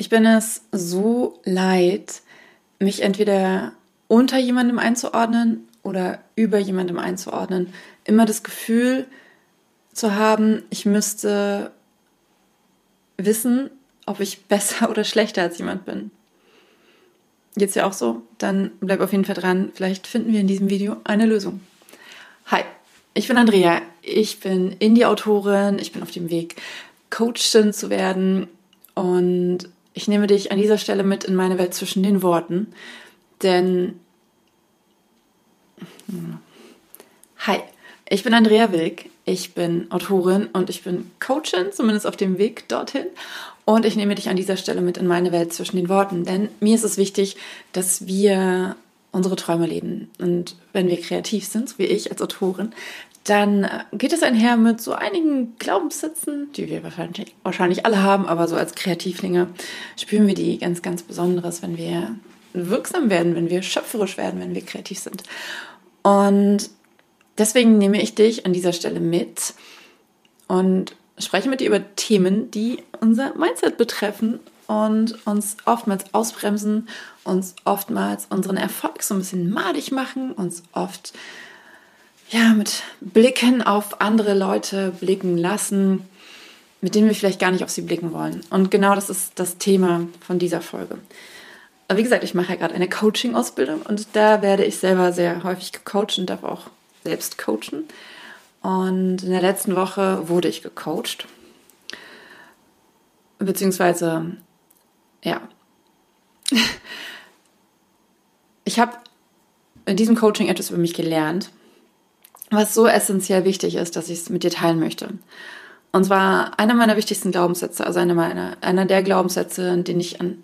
Ich bin es so leid, mich entweder unter jemandem einzuordnen oder über jemandem einzuordnen. Immer das Gefühl zu haben, ich müsste wissen, ob ich besser oder schlechter als jemand bin. Geht's ja auch so? Dann bleib auf jeden Fall dran. Vielleicht finden wir in diesem Video eine Lösung. Hi, ich bin Andrea. Ich bin Indie-Autorin. Ich bin auf dem Weg, Coachin zu werden. Und ich nehme dich an dieser Stelle mit in meine Welt zwischen den Worten, denn Hi, ich bin Andrea Wilk, ich bin Autorin und ich bin Coachin, zumindest auf dem Weg dorthin. Und ich nehme dich an dieser Stelle mit in meine Welt zwischen den Worten, denn mir ist es wichtig, dass wir unsere Träume leben. Und wenn wir kreativ sind, so wie ich als Autorin, dann äh, geht es einher mit so einigen Glaubenssätzen, die wir wahrscheinlich, wahrscheinlich alle haben, aber so als Kreativlinge spüren wir die ganz, ganz Besonderes, wenn wir wirksam werden, wenn wir schöpferisch werden, wenn wir kreativ sind. Und deswegen nehme ich dich an dieser Stelle mit und spreche mit dir über Themen, die unser Mindset betreffen und uns oftmals ausbremsen, uns oftmals unseren Erfolg so ein bisschen madig machen, uns oft ja, mit Blicken auf andere Leute blicken lassen, mit denen wir vielleicht gar nicht auf sie blicken wollen. Und genau das ist das Thema von dieser Folge. Aber wie gesagt, ich mache ja gerade eine Coaching-Ausbildung und da werde ich selber sehr häufig gecoacht und darf auch selbst coachen. Und in der letzten Woche wurde ich gecoacht. Beziehungsweise, ja. Ich habe in diesem Coaching etwas über mich gelernt, was so essentiell wichtig ist, dass ich es mit dir teilen möchte. Und zwar einer meiner wichtigsten Glaubenssätze, also einer meiner, einer der Glaubenssätze, in denen ich am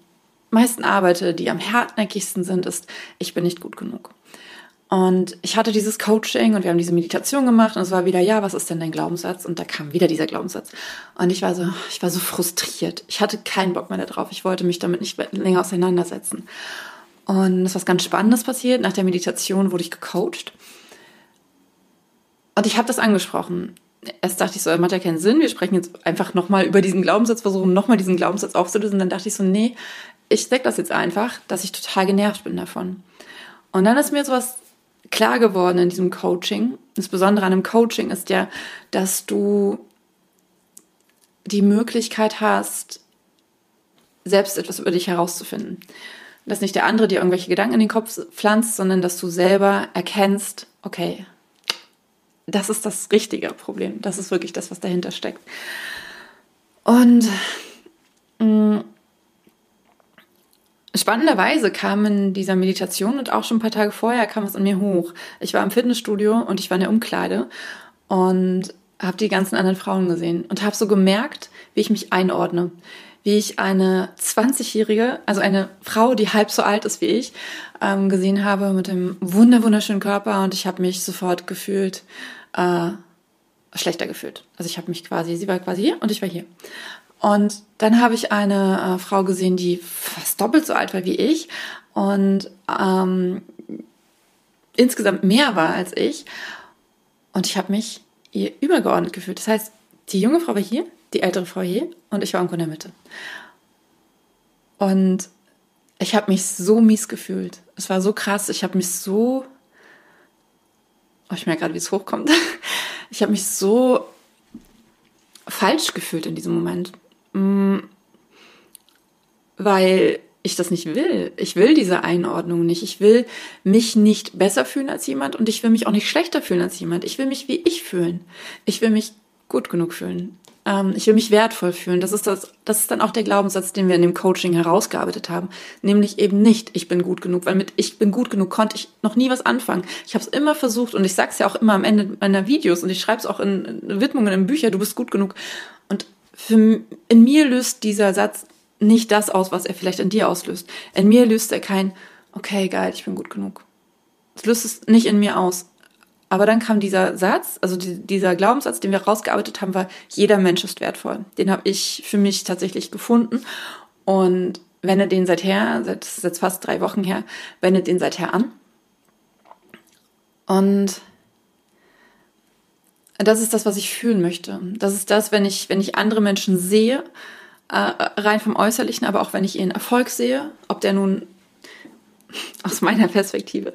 meisten arbeite, die am hartnäckigsten sind, ist, ich bin nicht gut genug. Und ich hatte dieses Coaching und wir haben diese Meditation gemacht und es war wieder, ja, was ist denn dein Glaubenssatz? Und da kam wieder dieser Glaubenssatz. Und ich war so, ich war so frustriert. Ich hatte keinen Bock mehr darauf. Ich wollte mich damit nicht länger auseinandersetzen. Und es ist was ganz Spannendes passiert. Nach der Meditation wurde ich gecoacht. Und ich habe das angesprochen. Erst dachte ich so, das macht ja keinen Sinn. Wir sprechen jetzt einfach nochmal über diesen Glaubenssatz, versuchen nochmal diesen Glaubenssatz aufzulösen. Dann dachte ich so, nee, ich sag das jetzt einfach, dass ich total genervt bin davon. Und dann ist mir sowas klar geworden in diesem Coaching. Das Besondere an einem Coaching ist ja, dass du die Möglichkeit hast, selbst etwas über dich herauszufinden. Dass nicht der andere dir irgendwelche Gedanken in den Kopf pflanzt, sondern dass du selber erkennst, okay, das ist das richtige Problem. Das ist wirklich das, was dahinter steckt. Und mh, mm, spannenderweise kam in dieser Meditation und auch schon ein paar Tage vorher kam es an mir hoch. Ich war im Fitnessstudio und ich war in der Umkleide und habe die ganzen anderen Frauen gesehen und habe so gemerkt, wie ich mich einordne. Wie ich eine 20-Jährige, also eine Frau, die halb so alt ist wie ich, ähm, gesehen habe mit einem wunder wunderschönen Körper und ich habe mich sofort gefühlt äh, schlechter gefühlt. Also ich habe mich quasi, sie war quasi hier und ich war hier. Und dann habe ich eine äh, Frau gesehen, die fast doppelt so alt war wie ich und ähm, insgesamt mehr war als ich. Und ich habe mich ihr übergeordnet gefühlt. Das heißt, die junge Frau war hier, die ältere Frau hier und ich war irgendwo in der Mitte. Und ich habe mich so mies gefühlt. Es war so krass. Ich habe mich so. Oh, ich merke gerade, wie es hochkommt. Ich habe mich so falsch gefühlt in diesem Moment. Mm, weil ich das nicht will. Ich will diese Einordnung nicht. Ich will mich nicht besser fühlen als jemand und ich will mich auch nicht schlechter fühlen als jemand. Ich will mich wie ich fühlen. Ich will mich gut genug fühlen. Ähm, ich will mich wertvoll fühlen. Das ist das, das ist dann auch der Glaubenssatz, den wir in dem Coaching herausgearbeitet haben. Nämlich eben nicht, ich bin gut genug, weil mit ich bin gut genug konnte ich noch nie was anfangen. Ich habe es immer versucht und ich sag's ja auch immer am Ende meiner Videos und ich schreibe es auch in, in Widmungen in Bücher, du bist gut genug. Und für, in mir löst dieser Satz nicht das aus, was er vielleicht in dir auslöst. In mir löst er kein, okay, geil, ich bin gut genug. Es löst es nicht in mir aus. Aber dann kam dieser Satz, also die, dieser Glaubenssatz, den wir rausgearbeitet haben, war, jeder Mensch ist wertvoll. Den habe ich für mich tatsächlich gefunden und wende den seither, seit, seit fast drei Wochen her, wende den seither an. Und das ist das, was ich fühlen möchte. Das ist das, wenn ich, wenn ich andere Menschen sehe äh, rein vom Äußerlichen, aber auch wenn ich ihren Erfolg sehe, ob der nun aus meiner Perspektive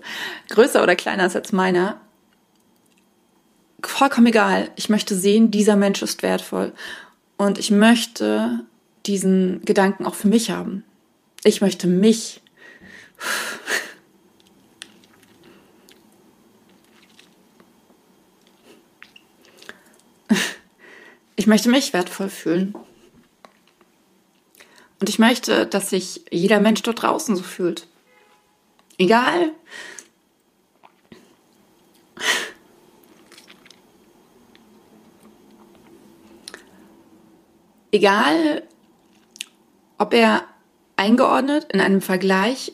größer oder kleiner ist als meiner, vollkommen egal. Ich möchte sehen, dieser Mensch ist wertvoll. Und ich möchte diesen Gedanken auch für mich haben. Ich möchte mich. Ich möchte mich wertvoll fühlen. Und ich möchte, dass sich jeder Mensch dort draußen so fühlt. Egal. Egal, ob er eingeordnet in einem Vergleich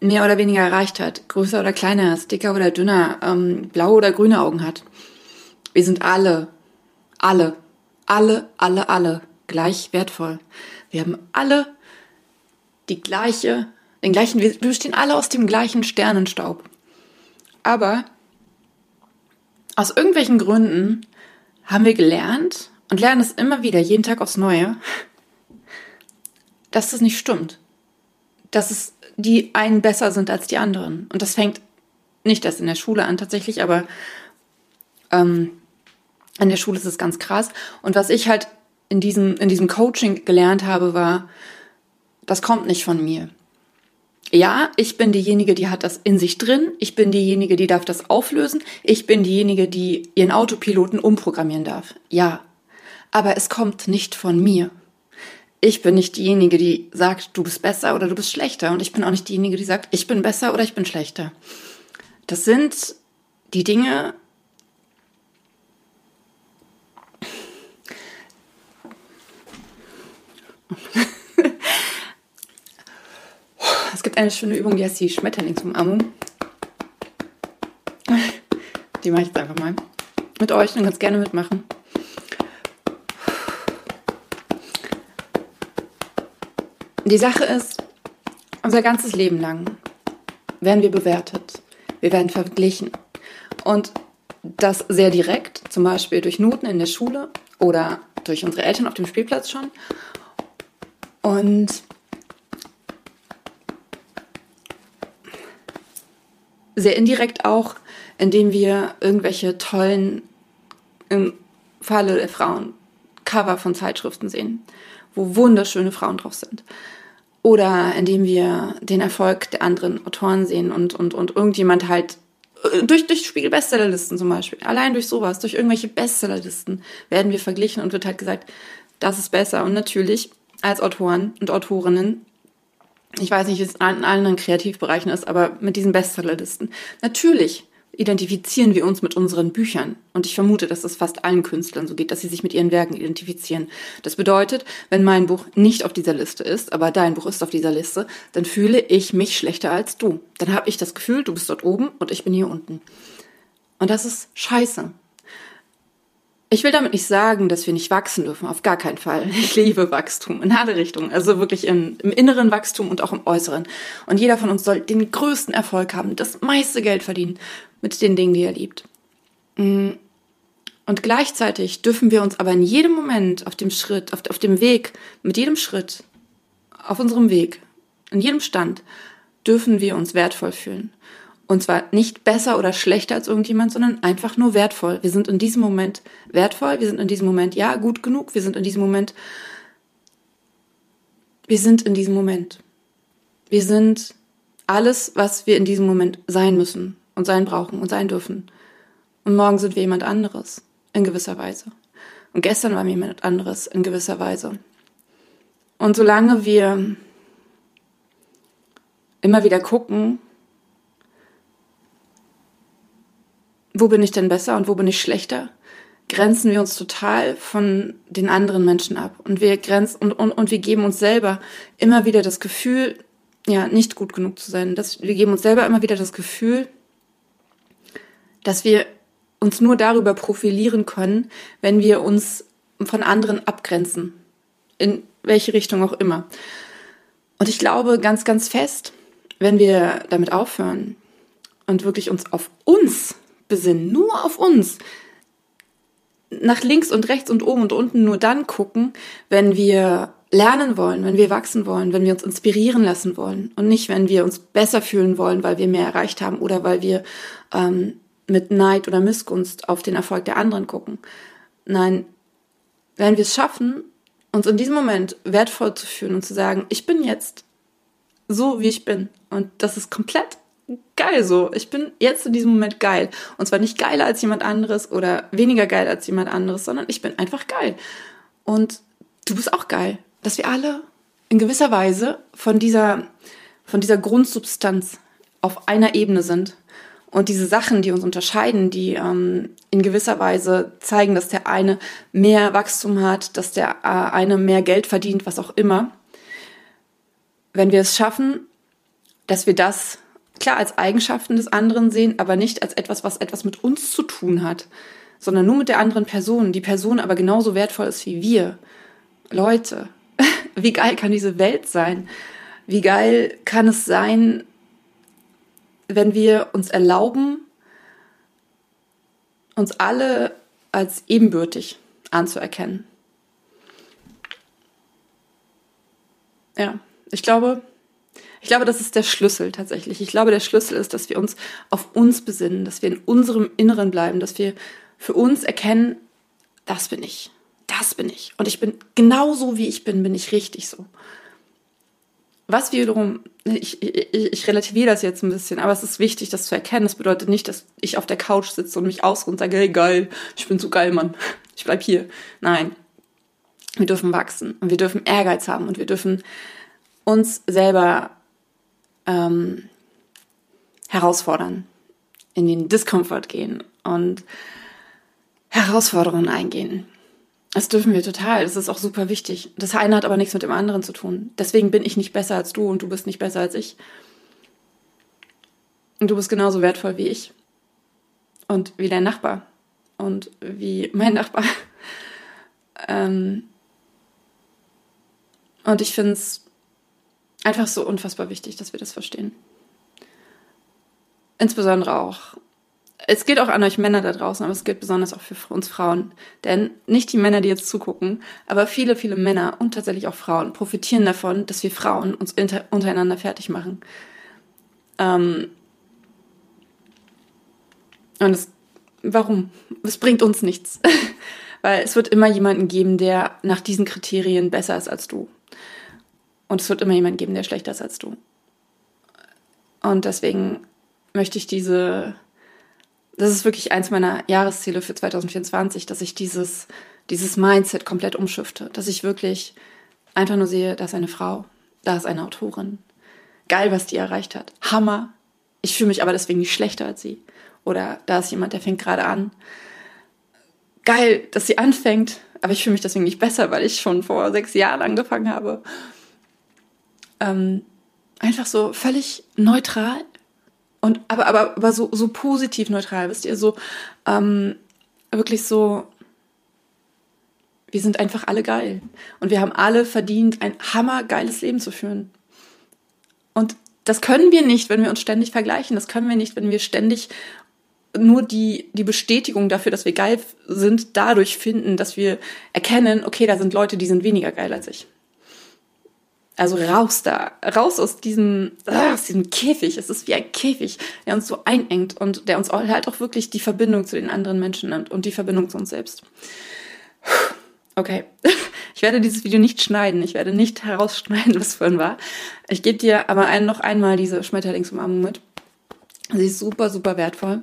mehr oder weniger erreicht hat, größer oder kleiner ist, dicker oder dünner, ähm, blaue oder grüne Augen hat. Wir sind alle, alle, alle, alle, alle gleich wertvoll. Wir haben alle die gleiche, den gleichen, wir bestehen alle aus dem gleichen Sternenstaub. Aber aus irgendwelchen Gründen haben wir gelernt und lernen es immer wieder, jeden Tag aufs Neue, dass das nicht stimmt. Dass es die einen besser sind als die anderen. Und das fängt nicht erst in der Schule an tatsächlich, aber ähm, an der Schule ist es ganz krass. Und was ich halt in diesem, in diesem Coaching gelernt habe, war, das kommt nicht von mir. Ja, ich bin diejenige, die hat das in sich drin. Ich bin diejenige, die darf das auflösen. Ich bin diejenige, die ihren Autopiloten umprogrammieren darf. Ja. Aber es kommt nicht von mir. Ich bin nicht diejenige, die sagt, du bist besser oder du bist schlechter. Und ich bin auch nicht diejenige, die sagt, ich bin besser oder ich bin schlechter. Das sind die Dinge, es gibt eine schöne Übung, die heißt die Schmetterlingsumarmung. Die mache ich jetzt einfach mal mit euch und ganz gerne mitmachen. Die Sache ist, unser ganzes Leben lang werden wir bewertet. Wir werden verglichen. Und das sehr direkt, zum Beispiel durch Noten in der Schule oder durch unsere Eltern auf dem Spielplatz schon und sehr indirekt auch, indem wir irgendwelche tollen, im Falle der Frauen, Cover von Zeitschriften sehen, wo wunderschöne Frauen drauf sind. Oder indem wir den Erfolg der anderen Autoren sehen und, und, und irgendjemand halt äh, durch, durch Spiegel-Bestsellerlisten zum Beispiel, allein durch sowas, durch irgendwelche Bestsellerlisten werden wir verglichen und wird halt gesagt, das ist besser. Und natürlich als Autoren und Autorinnen. Ich weiß nicht, wie es in anderen Kreativbereichen ist, aber mit diesen Bestsellerlisten. Natürlich identifizieren wir uns mit unseren Büchern. Und ich vermute, dass es fast allen Künstlern so geht, dass sie sich mit ihren Werken identifizieren. Das bedeutet, wenn mein Buch nicht auf dieser Liste ist, aber dein Buch ist auf dieser Liste, dann fühle ich mich schlechter als du. Dann habe ich das Gefühl, du bist dort oben und ich bin hier unten. Und das ist scheiße. Ich will damit nicht sagen, dass wir nicht wachsen dürfen, auf gar keinen Fall. Ich liebe Wachstum in alle Richtungen, also wirklich im, im inneren Wachstum und auch im äußeren. Und jeder von uns soll den größten Erfolg haben, das meiste Geld verdienen mit den Dingen, die er liebt. Mm. Und gleichzeitig dürfen wir uns aber in jedem Moment auf dem Schritt, auf, auf dem Weg, mit jedem Schritt, auf unserem Weg, in jedem Stand, dürfen wir uns wertvoll fühlen. Und zwar nicht besser oder schlechter als irgendjemand, sondern einfach nur wertvoll. Wir sind in diesem Moment wertvoll, wir sind in diesem Moment, ja, gut genug, wir sind in diesem Moment, wir sind in diesem Moment. Wir sind alles, was wir in diesem Moment sein müssen und sein brauchen und sein dürfen. Und morgen sind wir jemand anderes, in gewisser Weise. Und gestern waren wir jemand anderes, in gewisser Weise. Und solange wir immer wieder gucken, wo bin ich denn besser und wo bin ich schlechter, grenzen wir uns total von den anderen Menschen ab. Und wir grenzen und, und, und wir geben uns selber immer wieder das Gefühl, ja, nicht gut genug zu sein. Das, wir geben uns selber immer wieder das Gefühl, dass wir uns nur darüber profilieren können, wenn wir uns von anderen abgrenzen. In welche Richtung auch immer. Und ich glaube ganz, ganz fest, wenn wir damit aufhören und wirklich uns auf uns besinnen, nur auf uns, nach links und rechts und oben und unten nur dann gucken, wenn wir lernen wollen, wenn wir wachsen wollen, wenn wir uns inspirieren lassen wollen und nicht, wenn wir uns besser fühlen wollen, weil wir mehr erreicht haben oder weil wir ähm, mit Neid oder Missgunst auf den Erfolg der anderen gucken. Nein, wenn wir es schaffen, uns in diesem Moment wertvoll zu fühlen und zu sagen, ich bin jetzt so, wie ich bin und das ist komplett geil so. Ich bin jetzt in diesem Moment geil. Und zwar nicht geiler als jemand anderes oder weniger geil als jemand anderes, sondern ich bin einfach geil. Und du bist auch geil. Dass wir alle in gewisser Weise von dieser, von dieser Grundsubstanz auf einer Ebene sind. Und diese Sachen, die uns unterscheiden, die ähm, in gewisser Weise zeigen, dass der eine mehr Wachstum hat, dass der äh, eine mehr Geld verdient, was auch immer. Wenn wir es schaffen, dass wir das klar als Eigenschaften des anderen sehen, aber nicht als etwas, was etwas mit uns zu tun hat, sondern nur mit der anderen Person, die Person aber genauso wertvoll ist wie wir. Leute, wie geil kann diese Welt sein? Wie geil kann es sein, wenn wir uns erlauben, uns alle als ebenbürtig anzuerkennen? Ja, ich glaube, ich glaube, das ist der Schlüssel tatsächlich. Ich glaube, der Schlüssel ist, dass wir uns auf uns besinnen, dass wir in unserem Inneren bleiben, dass wir für uns erkennen, das bin ich, das bin ich. Und ich bin genauso, wie ich bin, bin ich richtig so. Was wiederum, ich, ich, ich relativiere das jetzt ein bisschen, aber es ist wichtig, das zu erkennen. Das bedeutet nicht, dass ich auf der Couch sitze und mich ausruhe und sage, hey geil, ich bin so geil, Mann, ich bleib hier. Nein, wir dürfen wachsen und wir dürfen Ehrgeiz haben und wir dürfen uns selber ähm, herausfordern, in den Diskomfort gehen und Herausforderungen eingehen. Das dürfen wir total. Das ist auch super wichtig. Das eine hat aber nichts mit dem anderen zu tun. Deswegen bin ich nicht besser als du und du bist nicht besser als ich. Und du bist genauso wertvoll wie ich. Und wie dein Nachbar. Und wie mein Nachbar. ähm und ich finde es einfach so unfassbar wichtig, dass wir das verstehen. Insbesondere auch, es gilt auch an euch Männer da draußen, aber es gilt besonders auch für uns Frauen. Denn nicht die Männer, die jetzt zugucken, aber viele, viele Männer und tatsächlich auch Frauen profitieren davon, dass wir Frauen uns untereinander fertig machen. Ähm und es, warum? Es bringt uns nichts. Weil es wird immer jemanden geben, der nach diesen Kriterien besser ist als du. Und es wird immer jemanden geben, der schlechter ist als du. Und deswegen möchte ich diese, das ist wirklich eins meiner Jahresziele für 2024, dass ich dieses, dieses Mindset komplett umschifte. Dass ich wirklich einfach nur sehe, da ist eine Frau, da ist eine Autorin. Geil, was die erreicht hat. Hammer. Ich fühle mich aber deswegen nicht schlechter als sie. Oder da ist jemand, der fängt gerade an. Geil, dass sie anfängt, aber ich fühle mich deswegen nicht besser, weil ich schon vor sechs Jahren angefangen habe ähm, einfach so völlig neutral und aber aber aber so so positiv neutral, wisst ihr, so ähm, wirklich so wir sind einfach alle geil und wir haben alle verdient ein hammergeiles Leben zu führen. Und das können wir nicht, wenn wir uns ständig vergleichen, das können wir nicht, wenn wir ständig nur die, die Bestätigung dafür, dass wir geil sind, dadurch finden, dass wir erkennen, okay, da sind Leute, die sind weniger geil als ich. Also raus da, raus aus diesem, ah, aus diesem Käfig. Es ist wie ein Käfig, der uns so einengt und der uns halt auch wirklich die Verbindung zu den anderen Menschen nimmt und die Verbindung zu uns selbst. Okay, ich werde dieses Video nicht schneiden. Ich werde nicht herausschneiden, was vorhin war. Ich gebe dir aber noch einmal diese Schmetterlingsumarmung mit. Sie ist super, super wertvoll.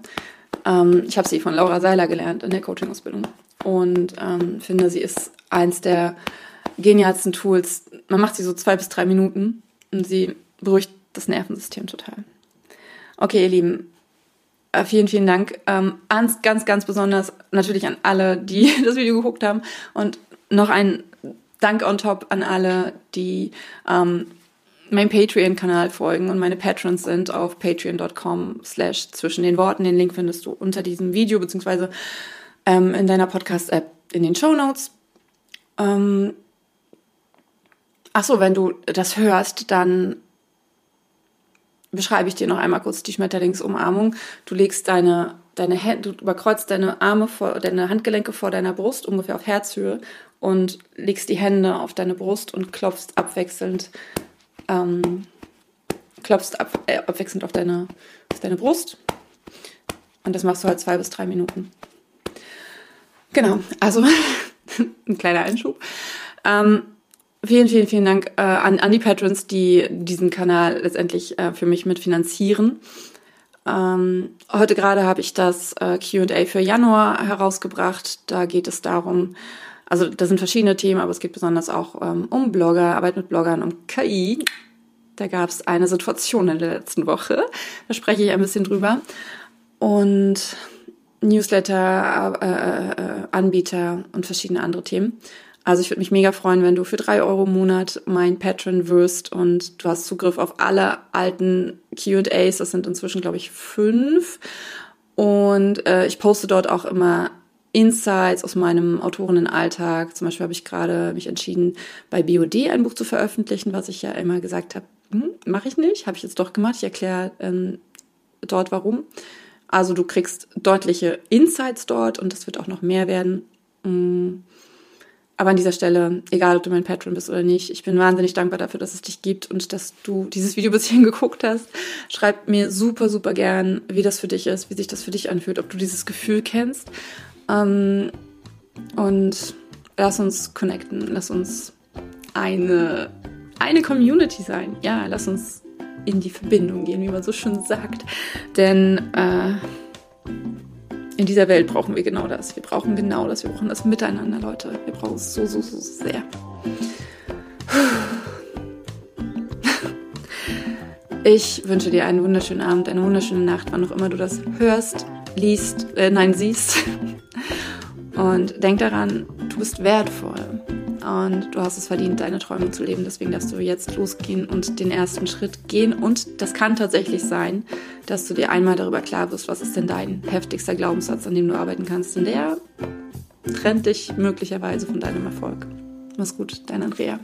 Ähm, ich habe sie von Laura Seiler gelernt in der Coaching-Ausbildung und ähm, finde, sie ist eins der genialsten Tools. Man macht sie so zwei bis drei Minuten und sie beruhigt das Nervensystem total. Okay, ihr Lieben, äh, vielen, vielen Dank. Ähm, ganz, ganz, besonders natürlich an alle, die das Video geguckt haben und noch ein Dank on top an alle, die ähm, meinem Patreon-Kanal folgen und meine Patrons sind auf patreon.com slash zwischen den Worten. Den Link findest du unter diesem Video beziehungsweise ähm, in deiner Podcast-App in den Show Notes. Ähm, Ach so, wenn du das hörst, dann beschreibe ich dir noch einmal kurz die Schmetterlingsumarmung. Du legst deine, deine Hände, du überkreuzt deine Arme vor, deine Handgelenke vor deiner Brust, ungefähr auf Herzhöhe und legst die Hände auf deine Brust und klopfst abwechselnd, ähm, klopfst ab, äh, abwechselnd auf deine, auf deine Brust. Und das machst du halt zwei bis drei Minuten. Genau, also ein kleiner Einschub. Ähm, vielen, vielen, vielen Dank äh, an, an die Patrons, die diesen Kanal letztendlich äh, für mich mitfinanzieren. Ähm, heute gerade habe ich das äh, QA für Januar herausgebracht. Da geht es darum, also da sind verschiedene Themen, aber es geht besonders auch ähm, um Blogger, Arbeit mit Bloggern, um KI. Da gab es eine Situation in der letzten Woche. Da spreche ich ein bisschen drüber. Und Newsletter, äh, äh, äh, Anbieter und verschiedene andere Themen. Also ich würde mich mega freuen, wenn du für drei Euro im Monat mein Patron wirst und du hast Zugriff auf alle alten QAs. Das sind inzwischen, glaube ich, fünf. Und äh, ich poste dort auch immer Insights aus meinem Autorinnenalltag. Zum Beispiel habe ich gerade mich entschieden, bei BOD ein Buch zu veröffentlichen, was ich ja immer gesagt habe, hm, mache ich nicht, habe ich jetzt doch gemacht. Ich erkläre ähm, dort warum. Also du kriegst deutliche Insights dort und das wird auch noch mehr werden. Mm. Aber an dieser Stelle, egal ob du mein Patron bist oder nicht, ich bin wahnsinnig dankbar dafür, dass es dich gibt und dass du dieses Video bis hierhin geguckt hast. Schreib mir super, super gern, wie das für dich ist, wie sich das für dich anfühlt, ob du dieses Gefühl kennst. Ähm, und lass uns connecten, lass uns eine, eine Community sein. Ja, lass uns in die Verbindung gehen, wie man so schön sagt. Denn äh, in dieser Welt brauchen wir genau das. Wir brauchen genau das. Wir brauchen das Miteinander, Leute. Wir brauchen es so, so, so sehr. Ich wünsche dir einen wunderschönen Abend, eine wunderschöne Nacht, wann auch immer du das hörst, liest, äh, nein, siehst. Und denk daran, du bist wertvoll und du hast es verdient, deine Träume zu leben. Deswegen darfst du jetzt losgehen und den ersten Schritt gehen. Und das kann tatsächlich sein, dass du dir einmal darüber klar wirst, was ist denn dein heftigster Glaubenssatz, an dem du arbeiten kannst. Und der trennt dich möglicherweise von deinem Erfolg. Mach's gut, dein Andrea.